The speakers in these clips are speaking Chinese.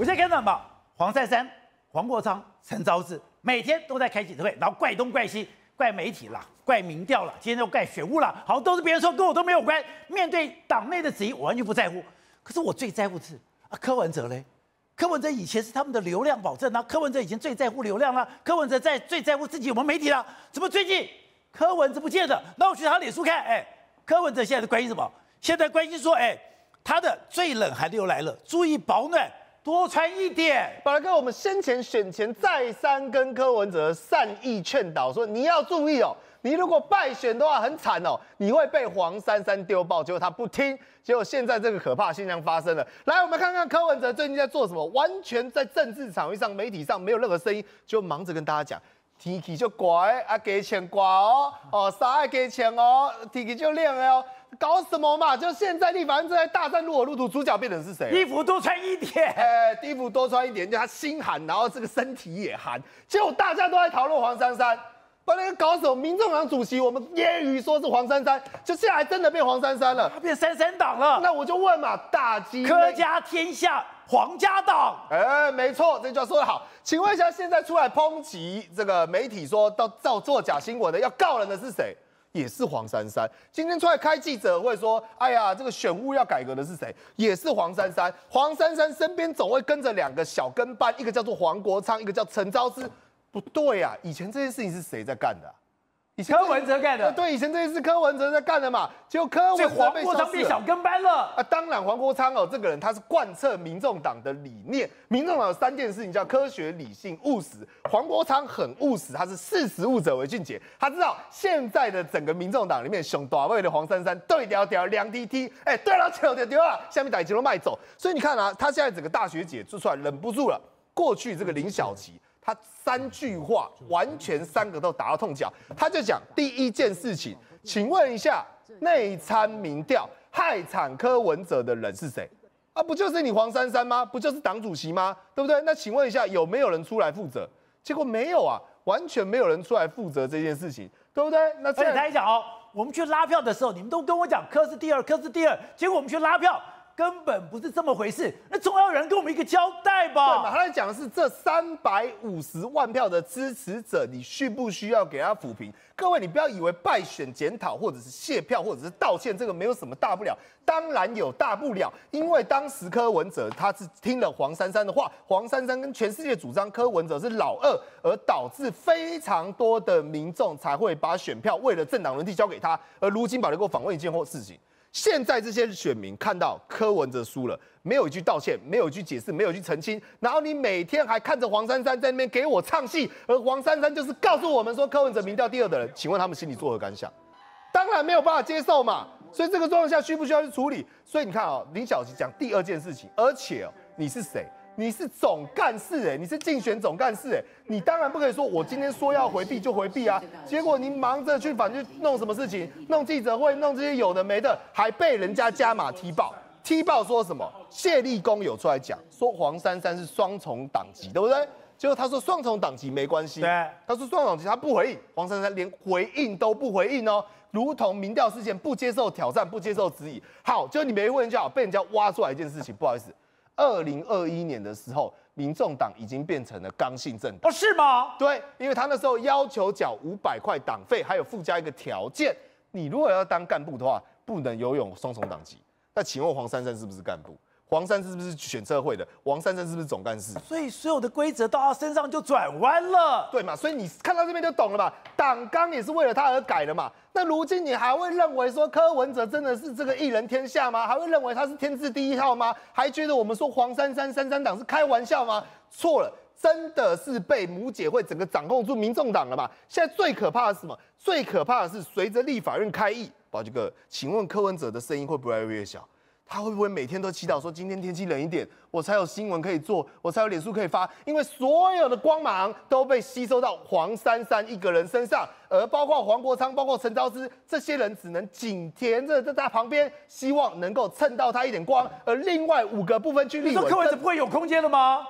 我现在看到嘛，黄珊珊、黄国昌、陈昭姿每天都在开记者会，然后怪东怪西，怪媒体啦，怪民调啦，今天又怪选务啦，好，都是别人说，跟我都没有关。面对党内的质疑，我完全不在乎。可是我最在乎的是啊，柯文哲嘞？柯文哲以前是他们的流量保证啊，柯文哲以前最在乎流量啦，柯文哲在最在乎自己有没有媒体啦。怎么最近柯文哲不见了？那我去他脸书看，哎，柯文哲现在关心什么？现在关心说，哎，他的最冷寒的又来了，注意保暖。多穿一点。宝来哥，我们先前选前再三跟柯文哲善意劝导，说你要注意哦，你如果败选的话很惨哦，你会被黄珊珊丢爆。结果他不听，结果现在这个可怕现象发生了。来，我们看看柯文哲最近在做什么，完全在政治场域上、媒体上没有任何声音，就忙着跟大家讲，天气就乖啊，给钱挂哦，哦，啥爱给钱哦，天气就亮哦。搞什么嘛？就现在立法院正在大战如火如荼，主角变成是谁？衣服多穿一点，哎，衣服多穿一点，就他心寒，然后这个身体也寒。结果大家都在讨论黄珊珊，把那个搞什么？民众党主席，我们揶揄说是黄珊珊，就现在还真的变黄珊珊了，他变三三党了。那我就问嘛，大鸡科家天下黄家党，哎，没错，这句话说得好。请问一下，现在出来抨击这个媒体说到造作假新闻的要告人的是谁？也是黄珊珊，今天出来开记者会说，哎呀，这个选务要改革的是谁？也是黄珊珊。黄珊珊身边总会跟着两个小跟班，一个叫做黄国昌，一个叫陈昭之。不对啊，以前这件事情是谁在干的？柯文哲干的，对，以前这些是柯文哲在干的嘛，结果柯文哲被黄国昌变小跟班了。啊！当然，黄国昌哦，这个人他是贯彻民众党的理念，民众党有三件事情叫科学、理性、务实。黄国昌很务实，他是识时务者为俊杰，他知道现在的整个民众党里面，熊大位的黄珊珊对调调两 T T，哎，对了，球丢丢了，下面打球都卖走，所以你看啊，他现在整个大学姐做出来忍不住了，过去这个林小琪。他三句话完全三个都打到痛脚，他就讲第一件事情，请问一下内参民调害惨柯文哲的人是谁？啊，不就是你黄珊珊吗？不就是党主席吗？对不对？那请问一下有没有人出来负责？结果没有啊，完全没有人出来负责这件事情，对不对？那再来讲哦，我们去拉票的时候，你们都跟我讲柯是第二，柯是第二，结果我们去拉票。根本不是这么回事，那总要有人给我们一个交代吧？对嘛？他在讲的是这三百五十万票的支持者，你需不需要给他抚平？各位，你不要以为败选检讨或者是谢票或者是道歉，这个没有什么大不了。当然有大不了，因为当时柯文哲他是听了黄珊珊的话，黄珊珊跟全世界主张柯文哲是老二，而导致非常多的民众才会把选票为了政党轮替交给他。而如今，宝来给我访问一件或事情。现在这些选民看到柯文哲输了，没有一句道歉，没有一句解释，没有一句澄清，然后你每天还看着黄珊珊在那边给我唱戏，而黄珊珊就是告诉我们说柯文哲民调第二的人，请问他们心里作何感想？当然没有办法接受嘛，所以这个状况下需不需要去处理？所以你看啊、哦，林小琪讲第二件事情，而且哦，你是谁？你是总干事哎，你是竞选总干事哎，你当然不可以说我今天说要回避就回避啊，结果你忙着去反正弄什么事情，弄记者会，弄这些有的没的，还被人家加码踢爆，踢爆说什么？谢立功有出来讲，说黄珊珊是双重党籍，对不对？结果他说双重党籍没关系，对，他说双重党籍他不回应，黄珊珊连回应都不回应哦，如同民调事件不接受挑战，不接受质疑。好，就你没问就好，被人家挖出来一件事情，不好意思。二零二一年的时候，民众党已经变成了刚性政党。哦，是吗？对，因为他那时候要求缴五百块党费，还有附加一个条件，你如果要当干部的话，不能游泳双重党籍。那请问黄珊珊是不是干部？黄珊珊是不是选测会的？黄珊珊是不是总干事？所以所有的规则到他身上就转弯了，对嘛？所以你看到这边就懂了吧？党纲也是为了他而改的嘛？那如今你还会认为说柯文哲真的是这个一人天下吗？还会认为他是天字第一号吗？还觉得我们说黄珊珊三三党是开玩笑吗？错了，真的是被母姐会整个掌控住民众党了嘛？现在最可怕的是什么？最可怕的是随着立法院开议，宝杰哥，请问柯文哲的声音会不会越来越小？他会不会每天都祈祷说今天天气冷一点，我才有新闻可以做，我才有脸书可以发？因为所有的光芒都被吸收到黄珊珊一个人身上，而包括黄国昌、包括陈昭之这些人，只能紧贴着在他旁边，希望能够蹭到他一点光。而另外五个部分区立委，你说柯文哲不会有空间了吗？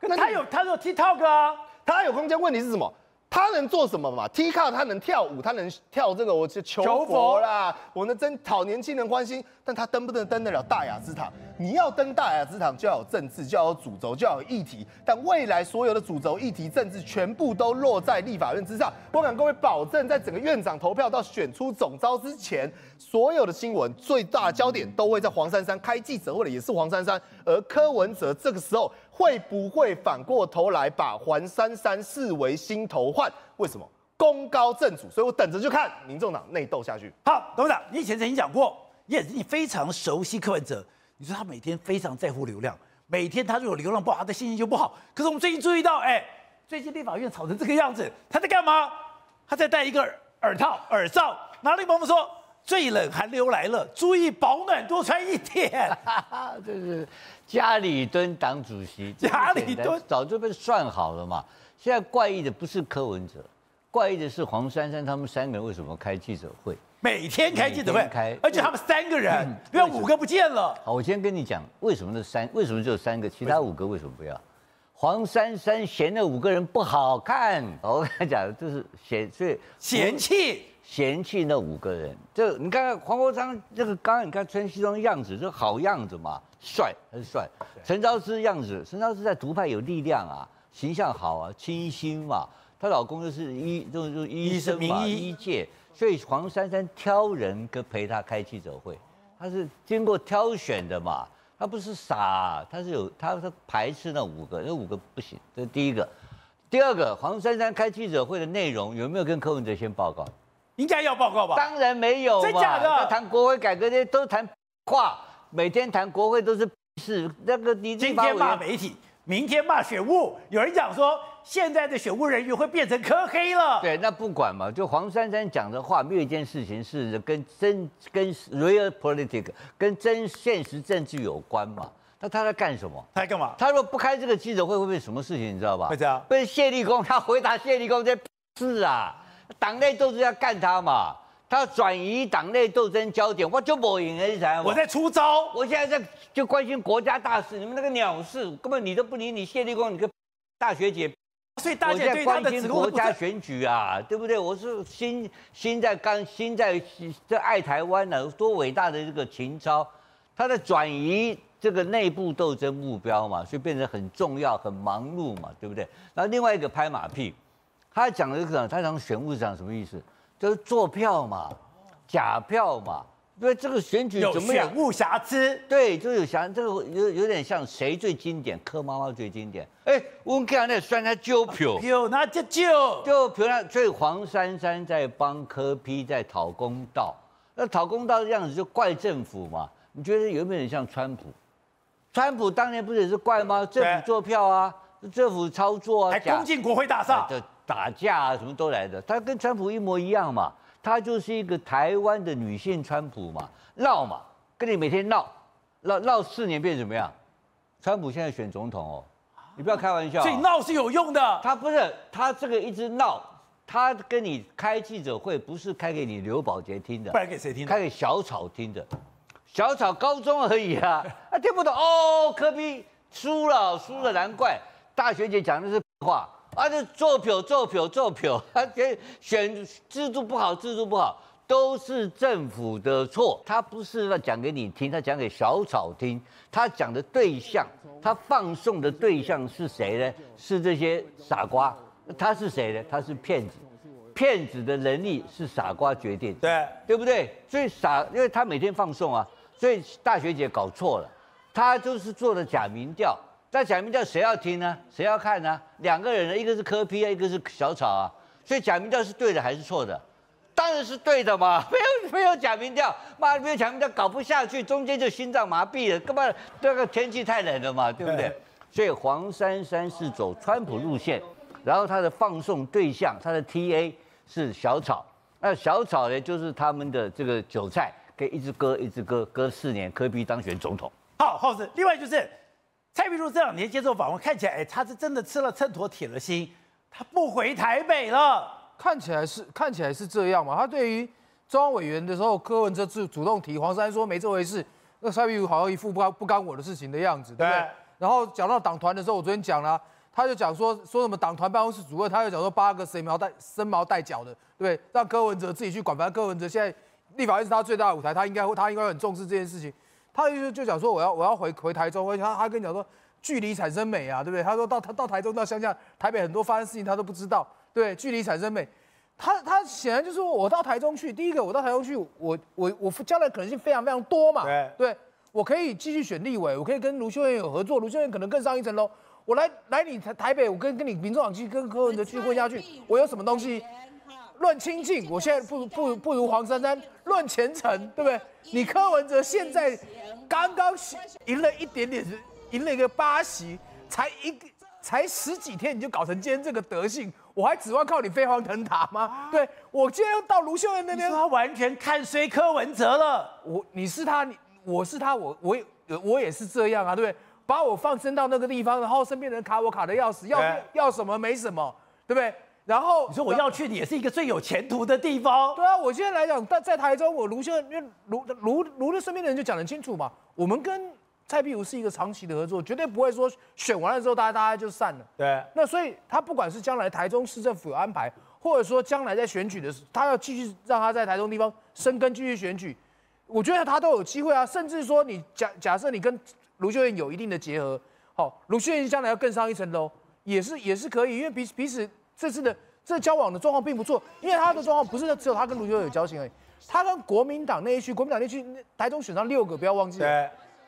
不是他有他有 TikTok 啊，他有空间。问题是什么？他能做什么嘛？T 卡他能跳舞，他能跳这个，我就求佛啦，我能真讨年轻人欢心。但他登不能登得了大雅之堂？你要登大雅之堂，就要有政治，就要有主轴，就要有议题。但未来所有的主轴、议题、政治，全部都落在立法院之上。我敢各位保证，在整个院长投票到选出总招之前，所有的新闻最大的焦点都会在黄珊珊开记者会的，也是黄珊珊。而柯文哲这个时候。会不会反过头来把黄珊珊视为心头患？为什么？功高震主，所以我等着就看民众党内斗下去。好，董事长，你以前曾经讲过，也你非常熟悉柯文哲。你说他每天非常在乎流量，每天他如果流量不好，他的心情就不好。可是我们最近注意到，哎，最近立法院吵成这个样子，他在干嘛？他在戴一个耳套、耳罩。哪里朋友说？最冷寒流来了，注意保暖，多穿一点。这是家里蹲党主席，家里蹲早就被算好了嘛。现在怪异的不是柯文哲，怪异的是黄珊珊他们三个人为什么开记者会？每天开记者会，开，而且他们三个人，不要五个不见了。好，我先跟你讲，为什么那三？为什么只有三个？其他五个为什么不要？黄珊珊嫌那五个人不好看，我跟你讲，就是嫌，所以嫌弃。嫌弃那五个人，这你看看黄国昌这个刚刚你看穿西装样子，这好样子嘛，帅很帅。陈昭之样子，陈昭之在独派有力量啊，形象好啊，清新嘛。她老公就是医，就是医生嘛，医界。所以黄珊珊挑人跟陪她开记者会，她是经过挑选的嘛，她不是傻，她是有，她是排斥那五个，那五个不行。这是第一个，第二个，黄珊珊开记者会的内容有没有跟柯文哲先报告？应该要报告吧？当然没有，真假的？谈国会改革这些都谈话，每天谈国会都是是。那个你今天骂媒体，明天骂选务，有人讲说现在的选务人员会变成柯黑了。对，那不管嘛，就黄珊珊讲的话，没有一件事情是跟真跟 real politics 跟真现实政治有关嘛？那他在干什么？他在干嘛？他如果不开这个记者会，会不会什么事情？你知道吧？会这样？被谢立功，他回答谢立功这是啊。党内斗争要干他嘛？他要转移党内斗争焦点，我就不赢了，你猜我在出招，我现在在就关心国家大事，你们那个鸟事根本你都不理，你谢立功，你个大学姐，所以大家对关心国家选举啊，对不对？我是心心在刚心在这爱台湾呢，多伟大的这个情操，他在转移这个内部斗争目标嘛，所以变成很重要、很忙碌嘛，对不对？然后另外一个拍马屁。他讲了一个，他讲选务是讲什么意思？就是做票嘛，假票嘛。因为这个选举怎么样？有选务瑕疵。对，就有瑕，这个有有点像谁最经典？柯妈妈最经典。哎，我们看那算他旧票，票那就旧，旧票那所以黄珊珊在帮柯批在讨公道。那讨公道的样子就怪政府嘛？你觉得有没有点像川普？川普当年不是也是怪吗？政府做票啊，政府操作啊，还攻进国会大厦。打架啊，什么都来的，他跟川普一模一样嘛，他就是一个台湾的女性川普嘛，闹嘛，跟你每天闹，闹闹四年变怎么样？川普现在选总统哦，你不要开玩笑，所以闹是有用的。他不是，他这个一直闹，他跟你开记者会不是开给你刘宝杰听的，不然给谁听？开给小草听的，小草高中而已啊，他 听不懂哦，科比输了，输了难怪，大学姐讲的是话。啊，这做票做票做票，他选选制度不好，制度不好，都是政府的错。他不是要讲给你听，他讲给小草听。他讲的对象，他放送的对象是谁呢？是这些傻瓜。他是谁呢？他是骗子。骗子的能力是傻瓜决定，对对不对？所以傻，因为他每天放送啊，所以大学姐搞错了，他就是做的假民调。在假民调谁要听呢？谁要看呢？两个人呢，一个是柯 P 啊，一个是小草啊。所以假民调是对的还是错的？当然是对的嘛。没有没有假民调，妈没有假民调搞不下去，中间就心脏麻痹了。根本这个天气太冷了嘛，对不对？所以黄珊珊是走川普路线，然后他的放送对象，他的 TA 是小草。那小草呢，就是他们的这个韭菜，可以一直割一直割，割四年，科比当选总统。好，后事。另外就是。蔡壁如这两年接受访问，看起来哎，他是真的吃了秤砣铁了心，他不回台北了。看起来是看起来是这样嘛？他对于中央委员的时候，柯文哲主主动提，黄珊珊说没这回事。那蔡壁如好像一副不干不干我的事情的样子，对不对？对。然后讲到党团的时候，我昨天讲了，他就讲说说什么党团办公室主任，他就讲说八个生毛带生毛带脚的，对不对？让柯文哲自己去管，反正柯文哲现在立法院是他最大的舞台，他应该会他应该会很重视这件事情。他意思就讲说我要我要回回台中，而且他他跟你讲说距离产生美啊，对不对？他说到他到台中到乡下台北很多发生事情他都不知道，对，距离产生美。他他显然就是说我到台中去，第一个我到台中去，我我我将来可能性非常非常多嘛，对，对我可以继续选立委，我可以跟卢秀燕有合作，卢秀燕可能更上一层楼。我来来你台台北，我跟跟你民众党去跟柯文哲去混下去，我有什么东西？论亲近，我现在不不不如黄珊珊；论前程，对不对？你柯文哲现在刚刚赢了一点点，赢了一个八席，才一个才十几天你就搞成今天这个德性，我还指望靠你飞黄腾达吗？对，我今天要到卢秀燕那边，他完全看衰柯文哲了。我你是他，你我是他，我我也我也是这样啊，对不对？把我放生到那个地方，然后身边人卡我卡的要死，要要什么没什么，对不对？然后你说我要去的也是一个最有前途的地方。对啊，我现在来讲，在在台中，我卢秀燕，因为卢卢卢的身边的人就讲得清楚嘛，我们跟蔡壁如是一个长期的合作，绝对不会说选完了之后大家大家就散了。对。那所以他不管是将来台中市政府有安排，或者说将来在选举的时候，他要继续让他在台中地方生根继续选举，我觉得他都有机会啊。甚至说你假假设你跟卢秀燕有一定的结合，好，卢秀燕将来要更上一层楼，也是也是可以，因为彼此彼此。这次的这交往的状况并不错，因为他的状况不是只有他跟卢秀燕有交情而已，他跟国民党那一区，国民党那一区台中选上六个，不要忘记。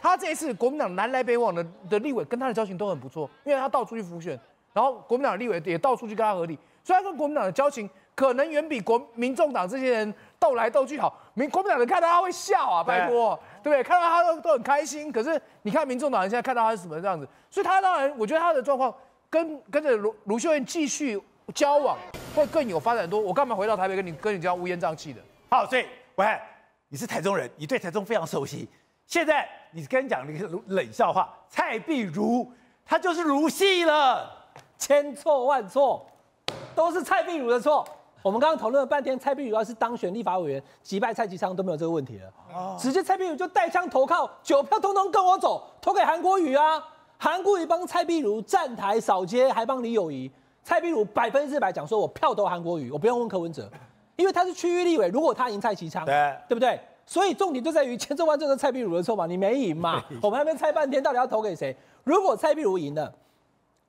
他这一次国民党南来北往的的立委跟他的交情都很不错，因为他到处去浮选，然后国民党的立委也到处去跟他合理，所以他跟国民党的交情可能远比国民众党这些人斗来斗去好。民国民党人看到他会笑啊，拜托，对不对？看到他都都很开心。可是你看民众党人现在看到他是什么这样子，所以他当然我觉得他的状况跟跟着卢卢秀燕继续。交往会更有发展多，我干嘛回到台北跟你跟你这样乌烟瘴气的？好，所以我看你是台中人，你对台中非常熟悉。现在你跟你讲一个冷笑话，蔡壁如他就是如戏了，千错万错都是蔡壁如的错。我们刚刚讨论了半天，蔡壁如要是当选立法委员，击败蔡其昌都没有这个问题了。哦，直接蔡壁如就带枪投靠，九票通通跟我走，投给韩国瑜啊。韩国瑜帮蔡壁如站台扫街，还帮李友仪。蔡壁如百分之百讲说，我票投韩国瑜，我不用问柯文哲，因为他是区域立委。如果他赢蔡其昌，对，对不对？所以重点就在于千错万错是蔡壁如的错嘛，你没赢嘛。我们还没猜半天，到底要投给谁？如果蔡壁如赢了，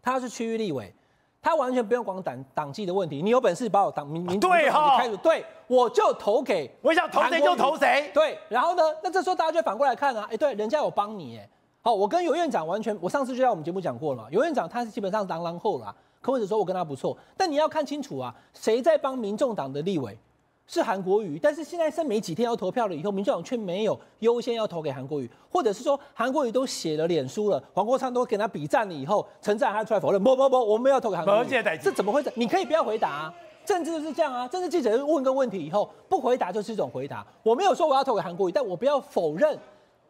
他是区域立委，他完全不用管党党纪的问题。你有本事把我党民民主开除，对，我就投给，我想投谁就投谁。对，然后呢？那这时候大家就反过来看啊，哎，对，人家有帮你，哎，好，我跟尤院长完全，我上次就在我们节目讲过了尤，院长他是基本上当然后了。柯文哲说：“我跟他不错，但你要看清楚啊，谁在帮民众党的立委是韩国瑜，但是现在剩没几天要投票了，以后民众党却没有优先要投给韩国瑜，或者是说韩国瑜都写了脸书了，黄国昌都跟他比战了以后，陈志还出来否认，不不不，我们要投给韩国瑜，这怎么回事？你可以不要回答啊，政治就是这样啊，政治记者问个问题以后不回答就是一种回答，我没有说我要投给韩国瑜，但我不要否认。”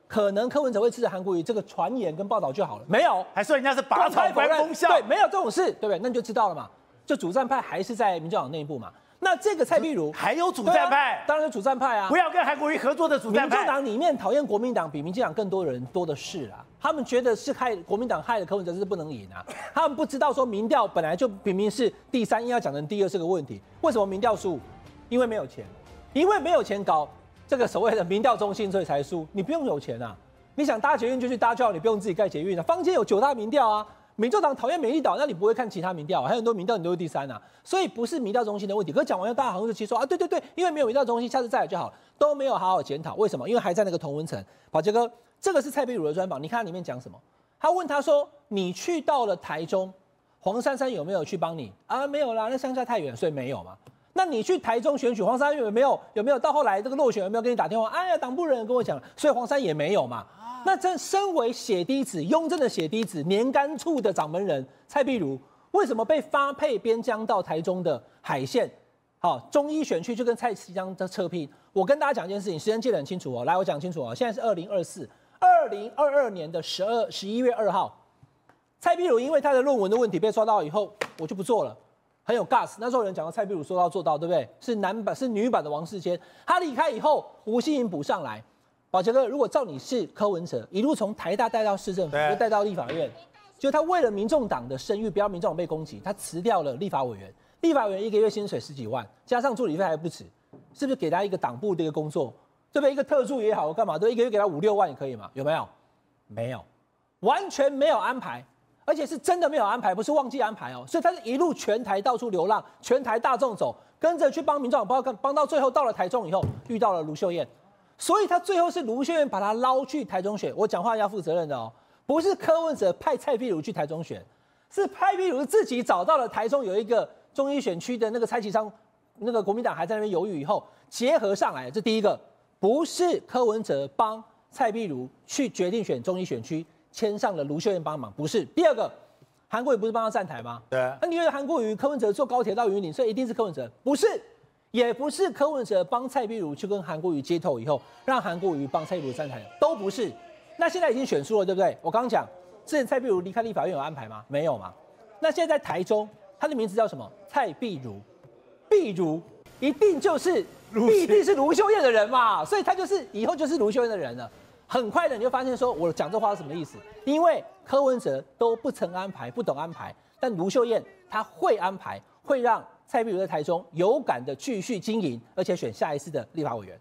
可能柯文哲会支持韩国瑜这个传言跟报道就好了，没有，还说人家是拔草还风向，对，没有这种事，对不对？那你就知道了嘛，就主战派还是在民进党内部嘛。那这个蔡壁如还有主战派，啊、当然是主战派啊，不要跟韩国瑜合作的主战派。民进党里面讨厌国民党比民进党更多的人多的是啊，他们觉得是害国民党害了柯文哲是不能赢啊，他们不知道说民调本来就明明是第三，硬要讲成第二是个问题，为什么民调输？因为没有钱，因为没有钱搞这个所谓的民调中心，所以才输。你不用有钱啊。你想搭捷运就去搭，就好，你不用自己盖捷运啊。坊间有九大民调啊，民众党讨厌美丽岛，那你不会看其他民调，还有很多民调你都是第三啊。所以不是民调中心的问题。可是讲完了，大家好像就其实说啊，对对对，因为没有民调中心，下次再来就好了，都没有好好检讨。为什么？因为还在那个同温层。宝杰哥，这个是蔡壁如的专访，你看里面讲什么？他问他说：“你去到了台中，黄珊珊有没有去帮你啊？没有啦，那乡下太远，所以没有嘛。那你去台中选举，黄珊有没有？有没有到后来这个落选有没有跟你打电话？哎呀，党部人跟我讲，所以黄珊也没有嘛。”那这身为血滴子、雍正的血滴子、年干处的掌门人蔡壁如，为什么被发配边疆到台中的海线？好，中医选区就跟蔡其昌的车拼。我跟大家讲一件事情，时间记得很清楚哦。来，我讲清楚哦。现在是二零二四，二零二二年的十二十一月二号，蔡壁如因为他的论文的问题被抓到以后，我就不做了，很有 gas。那时候有人讲到蔡壁如说到做到，对不对？是男版是女版的王世坚。他离开以后，吴欣颖补上来。宝杰哥，如果照你是柯文哲，一路从台大带到市政府，又带到立法院，就他为了民众党的声誉，不要民众党被攻击，他辞掉了立法委员。立法委员一个月薪水十几万，加上助理费还不止，是不是给他一个党部的一个工作？这边一个特助也好，干嘛都一个月给他五六万也可以嘛？有没有？没有，完全没有安排，而且是真的没有安排，不是忘记安排哦。所以他是一路全台到处流浪，全台大众走，跟着去帮民众党，帮帮到最后到了台中以后，遇到了卢秀燕，所以他最后是卢秀燕把他捞去台中选。我讲话要负责任的哦，不是柯文哲派蔡壁如去台中选，是蔡壁如自己找到了台中有一个中医选区的那个蔡其昌，那个国民党还在那边犹豫以后结合上来，这第一个。不是柯文哲帮蔡壁如去决定选中医选区，签上了卢秀燕帮忙，不是。第二个，韩国瑜不是帮他站台吗？对。那你觉得韩国瑜、柯文哲坐高铁到云林，所以一定是柯文哲？不是，也不是柯文哲帮蔡壁如去跟韩国瑜接头以后，让韩国瑜帮蔡壁如站台，都不是。那现在已经选输了，对不对？我刚刚讲，之前蔡壁如离开立法院有安排吗？没有嘛。那现在在台中，他的名字叫什么？蔡壁如，壁如一定就是。必定是卢秀燕的人嘛，所以他就是以后就是卢秀燕的人了。很快的你就发现说，我讲这话是什么意思？因为柯文哲都不曾安排，不懂安排，但卢秀燕她会安排，会让蔡碧如在台中有感的继续经营，而且选下一次的立法委员。